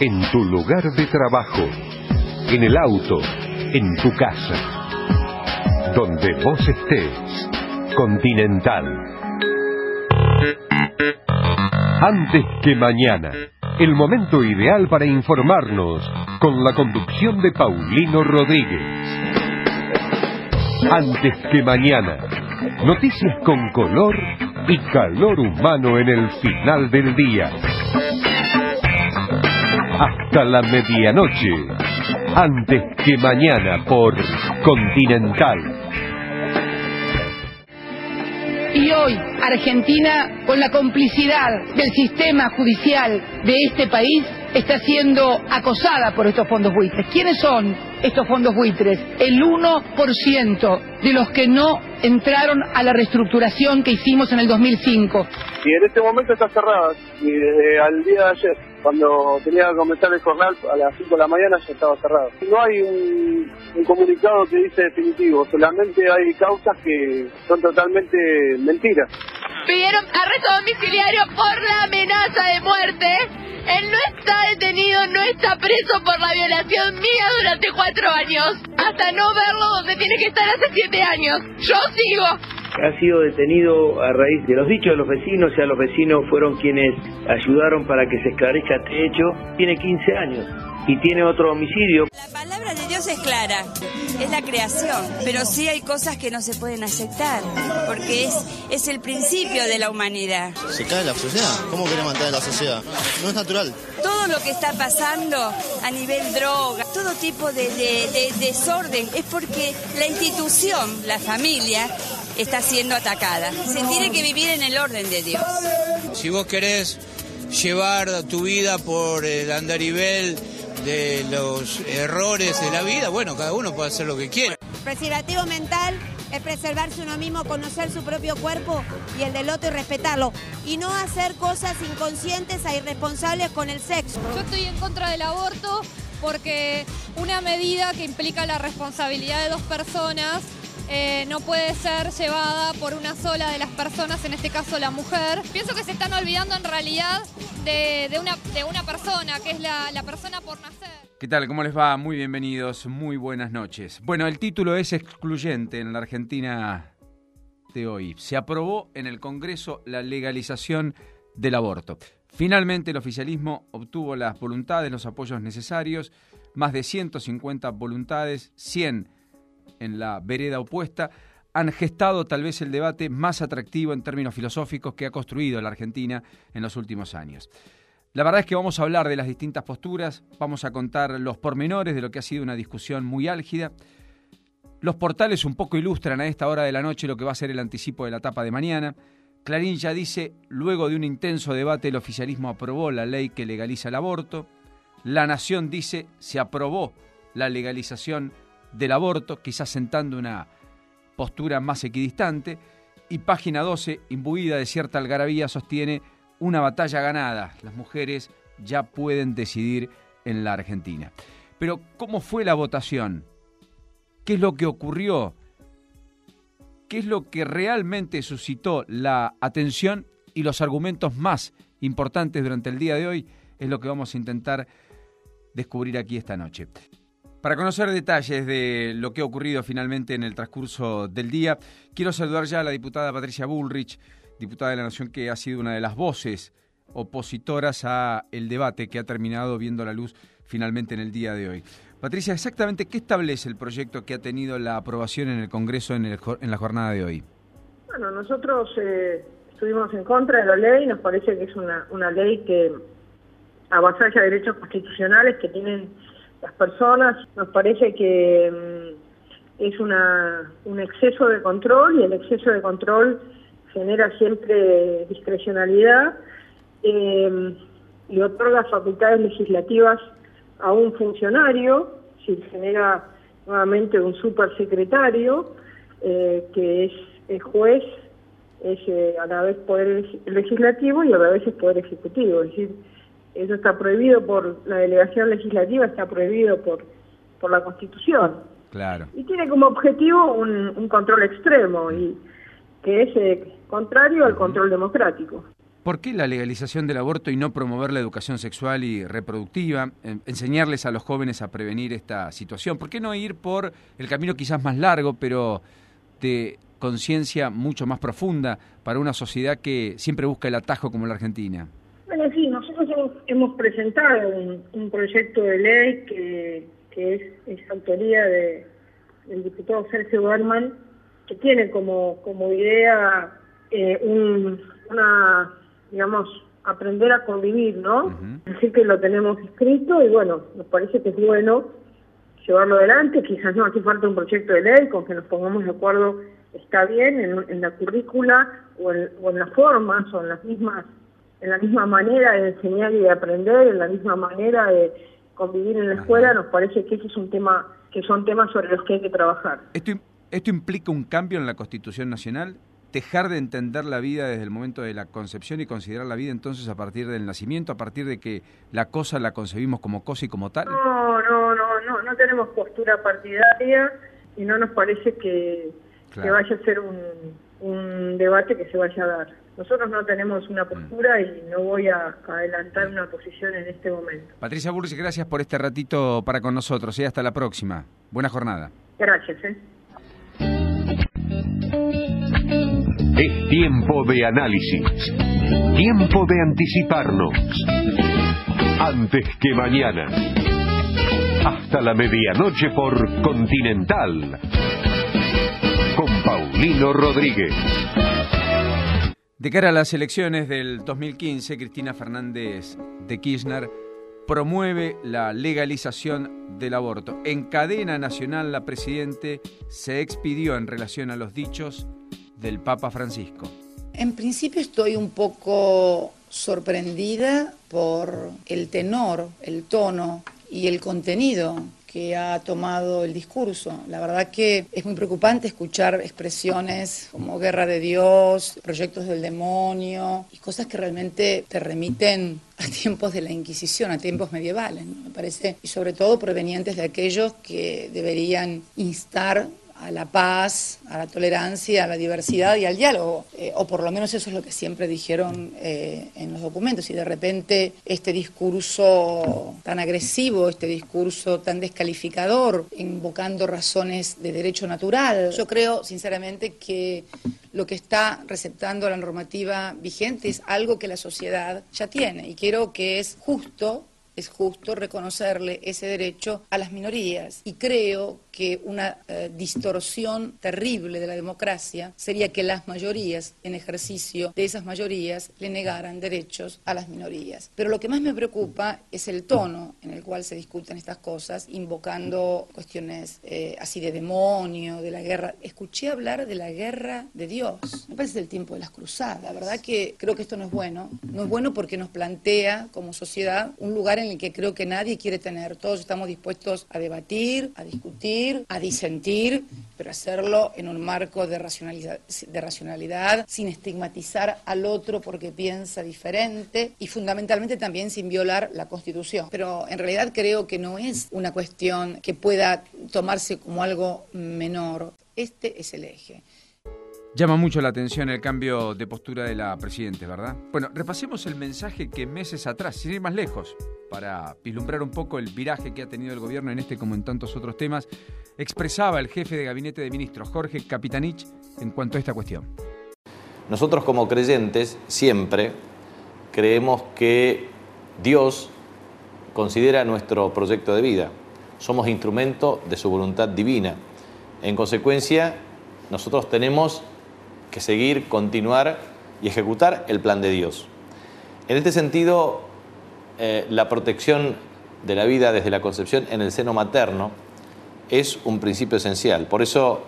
En tu lugar de trabajo, en el auto, en tu casa. Donde vos estés, Continental. Antes que mañana, el momento ideal para informarnos con la conducción de Paulino Rodríguez. Antes que mañana, noticias con color y calor humano en el final del día. Hasta la medianoche, antes que mañana por Continental. Y hoy Argentina, con la complicidad del sistema judicial de este país, está siendo acosada por estos fondos buitres. ¿Quiénes son estos fondos buitres? El 1% de los que no entraron a la reestructuración que hicimos en el 2005. Y en este momento está cerrada, y al día de ayer, cuando tenía que comenzar el jornal a las 5 de la mañana ya estaba cerrado. No hay un, un comunicado que dice definitivo, solamente hay causas que son totalmente mentiras. Pidieron arresto domiciliario por la amenaza de muerte. Él no está detenido, no está preso por la violación mía durante cuatro años. Hasta no verlo donde tiene que estar hace siete años. Yo sigo ha sido detenido a raíz de los dichos de los vecinos, o sea, los vecinos fueron quienes ayudaron para que se esclarezca este hecho. Tiene 15 años y tiene otro homicidio. La palabra de Dios es clara, es la creación, pero sí hay cosas que no se pueden aceptar, porque es, es el principio de la humanidad. ¿Se cae la sociedad? ¿Cómo quiere mantener la sociedad? No es natural. Todo lo que está pasando a nivel droga, todo tipo de, de desorden, es porque la institución, la familia, está siendo atacada. Se tiene que vivir en el orden de Dios. Si vos querés llevar tu vida por el andarivel de los errores de la vida, bueno, cada uno puede hacer lo que quiera. Preservativo mental es preservarse uno mismo, conocer su propio cuerpo y el del otro y respetarlo. Y no hacer cosas inconscientes e irresponsables con el sexo. Yo estoy en contra del aborto porque una medida que implica la responsabilidad de dos personas eh, no puede ser llevada por una sola de las personas, en este caso la mujer. Pienso que se están olvidando en realidad de, una, de una persona, que es la, la persona por nacer. ¿Qué tal? ¿Cómo les va? Muy bienvenidos, muy buenas noches. Bueno, el título es excluyente en la Argentina de hoy. Se aprobó en el Congreso la legalización del aborto. Finalmente el oficialismo obtuvo las voluntades, los apoyos necesarios, más de 150 voluntades, 100 en la vereda opuesta, han gestado tal vez el debate más atractivo en términos filosóficos que ha construido la Argentina en los últimos años. La verdad es que vamos a hablar de las distintas posturas, vamos a contar los pormenores de lo que ha sido una discusión muy álgida. Los portales un poco ilustran a esta hora de la noche lo que va a ser el anticipo de la etapa de mañana. Clarín ya dice, luego de un intenso debate el oficialismo aprobó la ley que legaliza el aborto. La Nación dice, se aprobó la legalización del aborto, quizás sentando una postura más equidistante, y página 12, imbuida de cierta algarabía, sostiene una batalla ganada. Las mujeres ya pueden decidir en la Argentina. Pero, ¿cómo fue la votación? ¿Qué es lo que ocurrió? ¿Qué es lo que realmente suscitó la atención y los argumentos más importantes durante el día de hoy? Es lo que vamos a intentar descubrir aquí esta noche. Para conocer detalles de lo que ha ocurrido finalmente en el transcurso del día, quiero saludar ya a la diputada Patricia Bullrich, diputada de la Nación que ha sido una de las voces opositoras a el debate que ha terminado viendo la luz finalmente en el día de hoy. Patricia, exactamente qué establece el proyecto que ha tenido la aprobación en el Congreso en, la jornada de hoy. Bueno, nosotros eh, estuvimos en contra de la ley, nos parece que es una, una ley que avasalla derechos constitucionales que tienen las personas. Nos parece que mm, es una, un exceso de control y el exceso de control genera siempre discrecionalidad eh, y otorga facultades legislativas a un funcionario, si genera nuevamente un supersecretario eh, que es, el juez, es eh, a la vez poder legislativo y a la vez es poder ejecutivo, es decir, eso está prohibido por la delegación legislativa, está prohibido por, por la Constitución. Claro. Y tiene como objetivo un, control extremo, y que es eh, contrario al control democrático. ¿Por qué la legalización del aborto y no promover la educación sexual y reproductiva? enseñarles a los jóvenes a prevenir esta situación. ¿Por qué no ir por el camino quizás más largo, pero de conciencia mucho más profunda para una sociedad que siempre busca el atajo como la Argentina? Hemos, presentado un, proyecto de ley que, es, es autoría de, del diputado Sergio Berman, que tiene como, como idea eh, una, digamos, aprender a convivir, ¿no? Así que lo tenemos escrito y bueno, nos parece que es bueno llevarlo adelante, quizás no hace falta un proyecto de ley con que nos pongamos de acuerdo está bien en, la currícula o en, o en las formas o en las mismas en la misma manera de enseñar y de aprender, en la misma manera de convivir en la escuela, nos parece que ese es un tema que son temas sobre los que hay que trabajar. ¿Esto, esto implica un cambio en la Constitución Nacional? dejar de entender la vida desde el momento de la concepción y considerar la vida entonces a partir del nacimiento, a partir de que la cosa la concebimos como cosa y como tal? No, no, no, no, no tenemos postura partidaria y no nos parece que, vaya a ser un, un debate que se vaya a dar. Nosotros no tenemos una postura y no voy a adelantar una posición en este momento. Patricia Burris, gracias por este ratito para con nosotros. y ¿eh? Hasta la próxima. Buena jornada. Gracias. ¿eh? Es tiempo de análisis. Tiempo de anticiparnos. Antes que mañana. Hasta la medianoche por Continental. Con Paulino Rodríguez. De cara a las elecciones del 2015, Cristina Fernández de Kirchner promueve la legalización del aborto. En cadena nacional, la Presidente se expidió en relación a los dichos del Papa Francisco. En principio estoy un poco sorprendida por el tenor, el tono y el contenido que ha tomado el discurso. La verdad que es muy preocupante escuchar expresiones como guerra de Dios, proyectos del demonio y cosas que realmente te remiten a tiempos de la Inquisición, a tiempos medievales, me parece, y sobre todo provenientes de aquellos que deberían instar a la paz, a la tolerancia, a la diversidad y al diálogo, eh, o por lo menos eso es lo que siempre dijeron eh, en los documentos, y de repente este discurso tan agresivo, este discurso tan descalificador, invocando razones de derecho natural, yo creo sinceramente que lo que está receptando la normativa vigente es algo que la sociedad ya tiene, y creo que es justo es justo reconocerle ese derecho a las minorías. Y creo que una eh, distorsión terrible de la democracia sería que las mayorías, en ejercicio de esas mayorías, le negaran derechos a las minorías. Pero lo que más me preocupa es el tono en el cual se discuten estas cosas, invocando cuestiones eh, así de demonio, de la guerra. Escuché hablar de la guerra de Dios. Me parece el tiempo de las cruzadas. La verdad que creo que esto no es bueno. No es bueno porque nos plantea como sociedad un lugar en el que creo que nadie quiere tener. Todos estamos dispuestos a debatir, a discutir, a disentir, pero hacerlo en un marco de racionalidad, de racionalidad, sin estigmatizar al otro porque piensa diferente y fundamentalmente también sin violar la Constitución. Pero en realidad creo que no es una cuestión que pueda tomarse como algo menor. Este es el eje. Llama mucho la atención el cambio de postura de la Presidenta, ¿verdad? Bueno, repasemos el mensaje que meses atrás, sin ir más lejos, para vislumbrar un poco el viraje que ha tenido el gobierno en este como en tantos otros temas, expresaba el jefe de gabinete de ministros, Jorge Capitanich, en cuanto a esta cuestión. Nosotros como creyentes siempre creemos que Dios considera nuestro proyecto de vida. Somos instrumento de su voluntad divina. En consecuencia, nosotros tenemos que seguir, continuar y ejecutar el plan de Dios. En este sentido, eh, la protección de la vida desde la concepción en el seno materno es un principio esencial. Por eso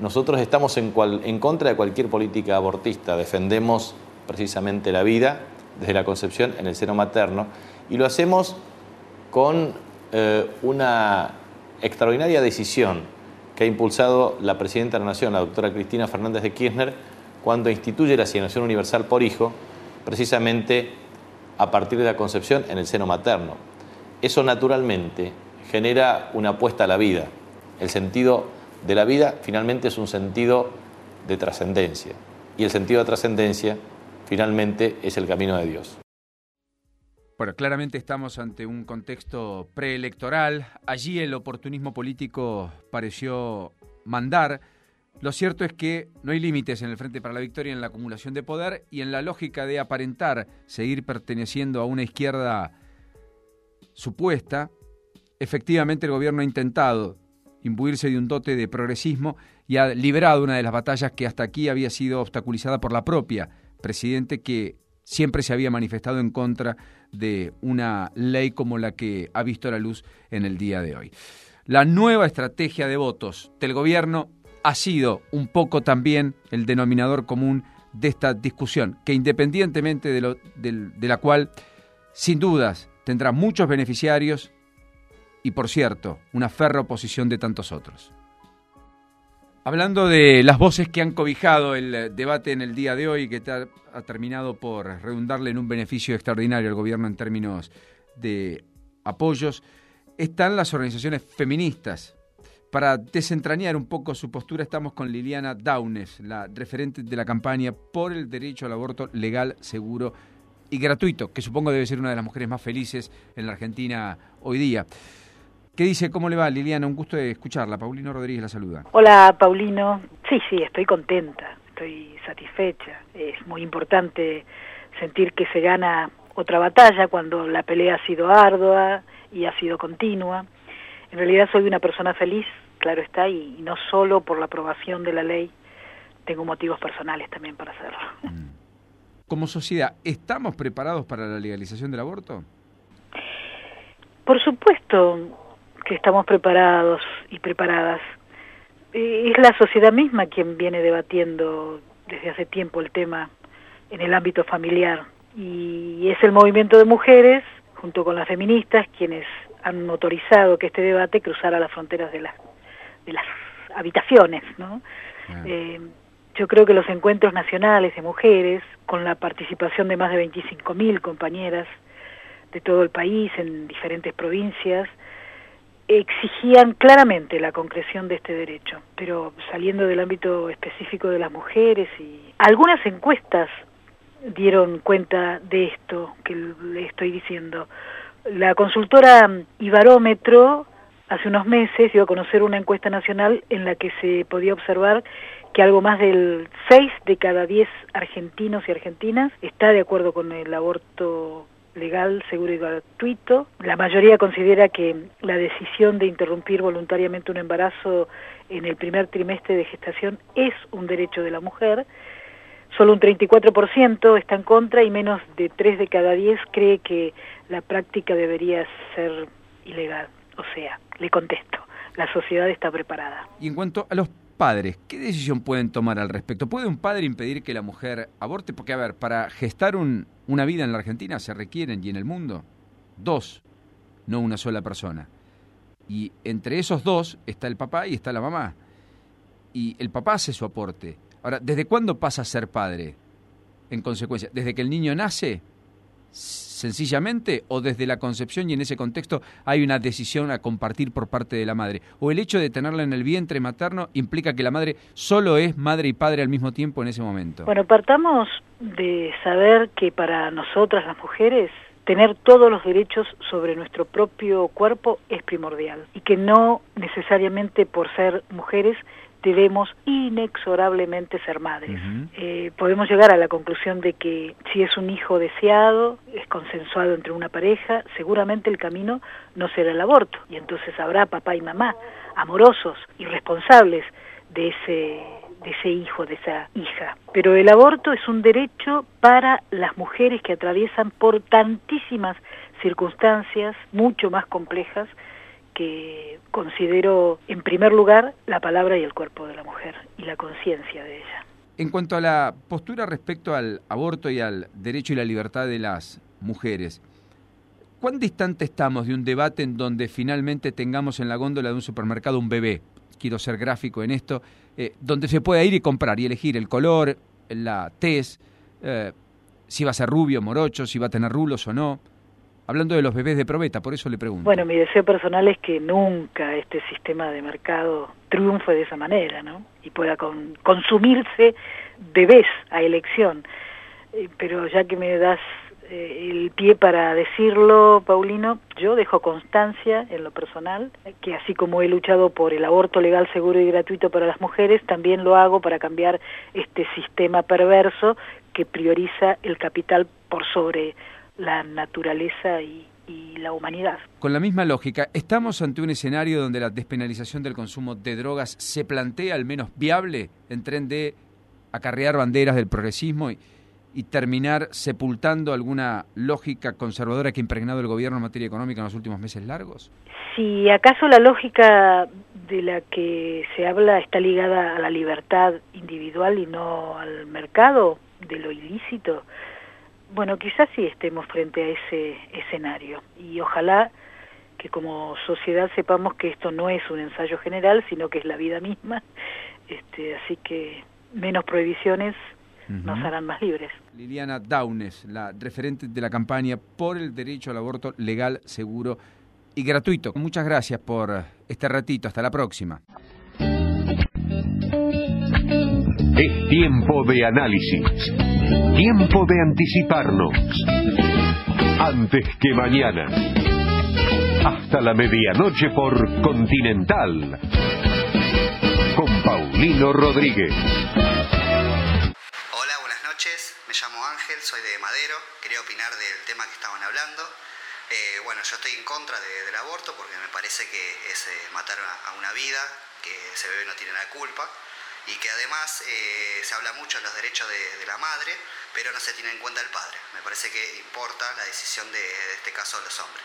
nosotros estamos en, contra de cualquier política abortista, defendemos precisamente la vida desde la concepción en el seno materno y lo hacemos con eh, una extraordinaria decisión que ha impulsado la Presidenta de la Nación, la doctora Cristina Fernández de Kirchner, cuando instituye la asignación universal por hijo, precisamente a partir de la concepción en el seno materno. Eso naturalmente genera una apuesta a la vida. El sentido de la vida finalmente es un sentido de trascendencia. Y el sentido de trascendencia finalmente es el camino de Dios. Bueno, claramente estamos ante un contexto preelectoral. Allí el oportunismo político pareció mandar. Lo cierto es que no hay límites en el Frente para la Victoria en la acumulación de poder y en la lógica de aparentar seguir perteneciendo a una izquierda supuesta. Efectivamente, el gobierno ha intentado imbuirse de un dote de progresismo y ha liberado una de las batallas que hasta aquí había sido obstaculizada por la propia presidente que siempre se había manifestado en contra de una ley como la que ha visto la luz en el día de hoy. La nueva estrategia de votos del gobierno ha sido un poco también el denominador común de esta discusión, que independientemente de, lo, de la cual, sin dudas, tendrá muchos beneficiarios y, por cierto, una férrea oposición de tantos otros. Hablando de las voces que han cobijado el debate en el día de hoy, que ha terminado por redundarle en un beneficio extraordinario al gobierno en términos de apoyos, están las organizaciones feministas. Para desentrañar un poco su postura, estamos con Liliana Daunes, la referente de la campaña por el derecho al aborto legal, seguro y gratuito, que supongo debe ser una de las mujeres más felices en la Argentina hoy día. ¿Qué dice? ¿Cómo le va, Liliana? Un gusto de escucharla. Paulino Rodríguez la saluda. Hola, Paulino. Sí, sí, estoy contenta, estoy satisfecha. Es muy importante sentir que se gana otra batalla cuando la pelea ha sido ardua y ha sido continua. En realidad soy una persona feliz, claro está, y, no solo por la aprobación de la ley, tengo motivos personales también para hacerlo. Mm. Como sociedad, ¿estamos preparados para la legalización del aborto? Por supuesto, que estamos preparados y preparadas. Es la sociedad misma quien viene debatiendo desde hace tiempo el tema en el ámbito familiar y es el movimiento de mujeres junto con las feministas quienes han autorizado que este debate cruzara las fronteras de las de las habitaciones, ¿no? Eh, yo creo que los encuentros nacionales de mujeres, con la participación de más de 25.000 compañeras de todo el país en diferentes provincias, exigían claramente la concreción de este derecho, pero saliendo del ámbito específico de las mujeres y algunas encuestas dieron cuenta de esto que le estoy diciendo. La consultora Ibarómetro hace unos meses dio a conocer una encuesta nacional en la que se podía observar que algo más del 6 de cada 10 argentinos y argentinas está de acuerdo con el aborto legal, seguro y gratuito. La mayoría considera que la decisión de interrumpir voluntariamente un embarazo en el primer trimestre de gestación es un derecho de la mujer. Solo un 34% está en contra y menos de 3 de cada 10 cree que la práctica debería ser ilegal. O sea, le contesto, la sociedad está preparada. Y en cuanto a los padres, ¿qué decisión pueden tomar al respecto? ¿Puede un padre impedir que la mujer aborte? Porque, a ver, para gestar un, una vida en la Argentina se requieren, y en el mundo, dos, no una sola persona. Y entre esos dos está el papá y está la mamá. Y el papá hace su aporte. Ahora, ¿desde cuándo pasa a ser padre? En consecuencia, ¿desde que el niño nace? Sencillamente o desde la concepción y en ese contexto hay una decisión a compartir por parte de la madre? ¿O el hecho de tenerla en el vientre materno implica que la madre solo es madre y padre al mismo tiempo en ese momento? Bueno, partamos de saber que para nosotras las mujeres tener todos los derechos sobre nuestro propio cuerpo es primordial y que no necesariamente por ser mujeres debemos inexorablemente ser madres. Eh, podemos llegar a la conclusión de que si es un hijo deseado, es consensuado entre una pareja, seguramente el camino no será el aborto y entonces habrá papá y mamá amorosos y responsables de ese de ese hijo, de esa hija. Pero el aborto es un derecho para las mujeres que atraviesan por tantísimas circunstancias mucho más complejas que considero en primer lugar la palabra y el cuerpo de la mujer y la conciencia de ella. En cuanto a la postura respecto al aborto y al derecho y la libertad de las mujeres, ¿cuán distante estamos de un debate en donde finalmente tengamos en la góndola de un supermercado un bebé? Quiero ser gráfico en esto, eh, donde se pueda ir y comprar y elegir el color, la tez, eh, si va a ser rubio, morocho, si va a tener rulos o no. Hablando de los bebés de probeta, por eso le pregunto. Bueno, mi deseo personal es que nunca este sistema de mercado triunfe de esa manera, ¿no? Y pueda consumirse bebés a elección. Eh, pero ya que me das eh, el pie para decirlo, Paulino, yo dejo constancia en lo personal que así como he luchado por el aborto legal, seguro y gratuito para las mujeres, también lo hago para cambiar este sistema perverso que prioriza el capital por sobre la naturaleza y, y la humanidad. Con la misma lógica, ¿estamos ante un escenario donde la despenalización del consumo de drogas se plantea al menos viable en tren de acarrear banderas del progresismo y, y terminar sepultando alguna lógica conservadora que ha impregnado el gobierno en materia económica en los últimos meses largos? Si acaso la lógica de la que se habla está ligada a la libertad individual y no al mercado de lo ilícito, bueno, quizás sí estemos frente a ese escenario y ojalá que como sociedad sepamos que esto no es un ensayo general, sino que es la vida misma, este, así que menos prohibiciones nos harán más libres. Liliana Daunes, la referente de la campaña por el derecho al aborto legal, seguro y gratuito. Muchas gracias por este ratito. Hasta la próxima. Es tiempo de análisis, tiempo de anticiparnos. Antes que mañana. Hasta la medianoche por Continental. Con Paulino Rodríguez. Hola, buenas noches. Me llamo Ángel, soy de Madero. Quería opinar del tema que estaban hablando. Eh, bueno, yo estoy en contra de- del aborto porque me parece que es eh, matar a, a una vida, que ese bebé no tiene la culpa y que además eh, se habla mucho de los derechos de, la madre, pero no se tiene en cuenta el padre. Me parece que importa la decisión de, este caso de los hombres.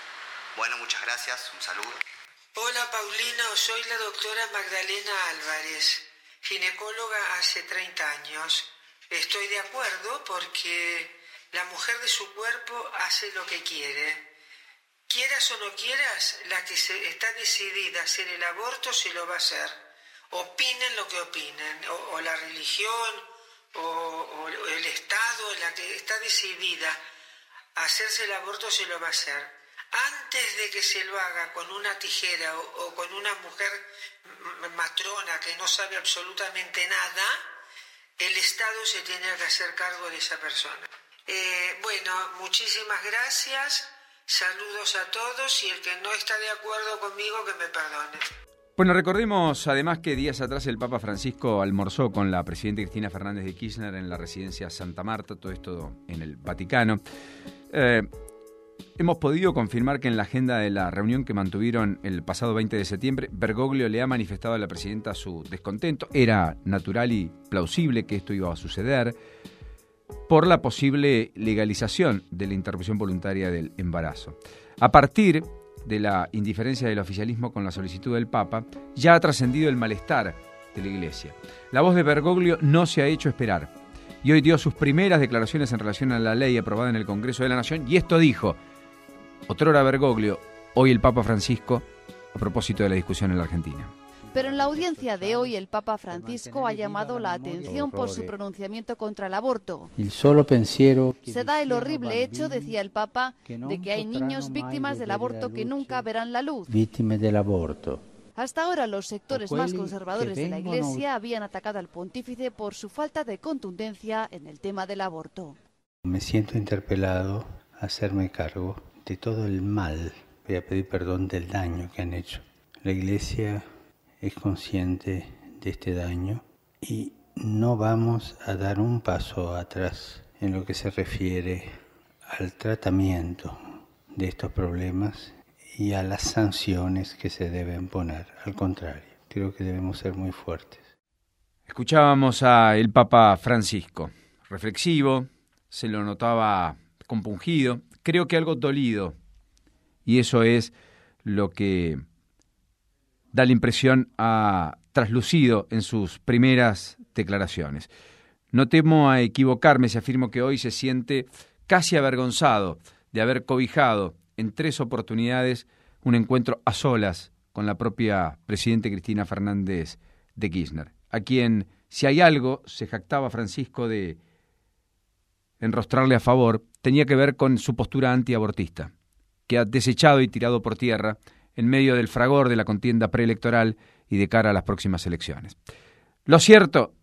Bueno, muchas gracias, un saludo. Hola Paulino, soy la doctora Magdalena Álvarez, ginecóloga hace 30 años. Estoy de acuerdo porque la mujer de su cuerpo hace lo que quiere. Quieras o no quieras, la que está decidida a hacer el aborto se lo va a hacer. Opinen lo que opinen, o, la religión, o, el Estado, la que está decidida a hacerse el aborto se lo va a hacer antes de que se lo haga con una tijera o, con una mujer matrona que no sabe absolutamente nada, el Estado se tiene que hacer cargo de esa persona. Eh, bueno, muchísimas gracias, saludos a todos y el que no está de acuerdo conmigo que me perdone. Bueno, recordemos además que días atrás el Papa Francisco almorzó con la presidenta Cristina Fernández de Kirchner en la residencia Santa Marta, todo esto en el Vaticano. Eh, hemos podido confirmar que en la agenda de la reunión que mantuvieron el pasado 20 de septiembre, Bergoglio le ha manifestado a la presidenta su descontento. Era natural y plausible que esto iba a suceder por la posible legalización de la interrupción voluntaria del embarazo. A partir de la indiferencia del oficialismo con la solicitud del Papa, ya ha trascendido el malestar de la Iglesia. La voz de Bergoglio no se ha hecho esperar y hoy dio sus primeras declaraciones en relación a la ley aprobada en el Congreso de la Nación y esto dijo, otrora Bergoglio, hoy el Papa Francisco, a propósito de la discusión en la Argentina. Pero en la audiencia de hoy el Papa Francisco ha llamado la atención por su pronunciamiento contra el aborto. Se da el horrible hecho, decía el Papa, de que hay niños víctimas del aborto que nunca verán la luz. Hasta ahora los sectores más conservadores de la Iglesia habían atacado al pontífice por su falta de contundencia en el tema del aborto. Me siento interpelado a hacerme cargo de todo el mal. Voy a pedir perdón del daño que han hecho. La Iglesia es consciente de este daño y no vamos a dar un paso atrás en lo que se refiere al tratamiento de estos problemas y a las sanciones que se deben poner. Al contrario, creo que debemos ser muy fuertes. Escuchábamos a el Papa Francisco, reflexivo, se lo notaba compungido, creo que algo dolido, y eso es lo que da la impresión ha traslucido en sus primeras declaraciones. No temo a equivocarme si afirmo que hoy se siente casi avergonzado de haber cobijado en tres oportunidades un encuentro a solas con la propia presidenta Cristina Fernández de Kirchner, a quien, si hay algo, se jactaba Francisco de enrostrarle a favor, tenía que ver con su postura antiabortista, que ha desechado y tirado por tierra en medio del fragor de la contienda preelectoral y de cara a las próximas elecciones. Lo cierto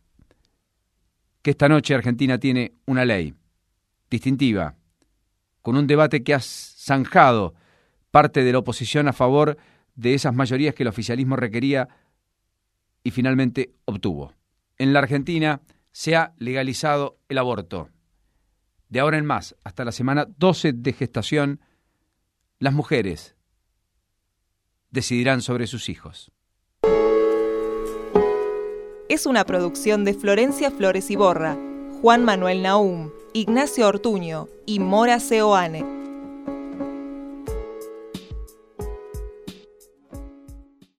que esta noche Argentina tiene una ley, distintiva, con un debate que ha zanjado parte de la oposición a favor de esas mayorías que el oficialismo requería y finalmente obtuvo. En la Argentina se ha legalizado el aborto. De ahora en más, hasta la semana 12 de gestación, las mujeres decidirán sobre sus hijos. Es una producción de Florencia Flores y Borra, Juan Manuel Naum, Ignacio Ortuño y Mora Seoane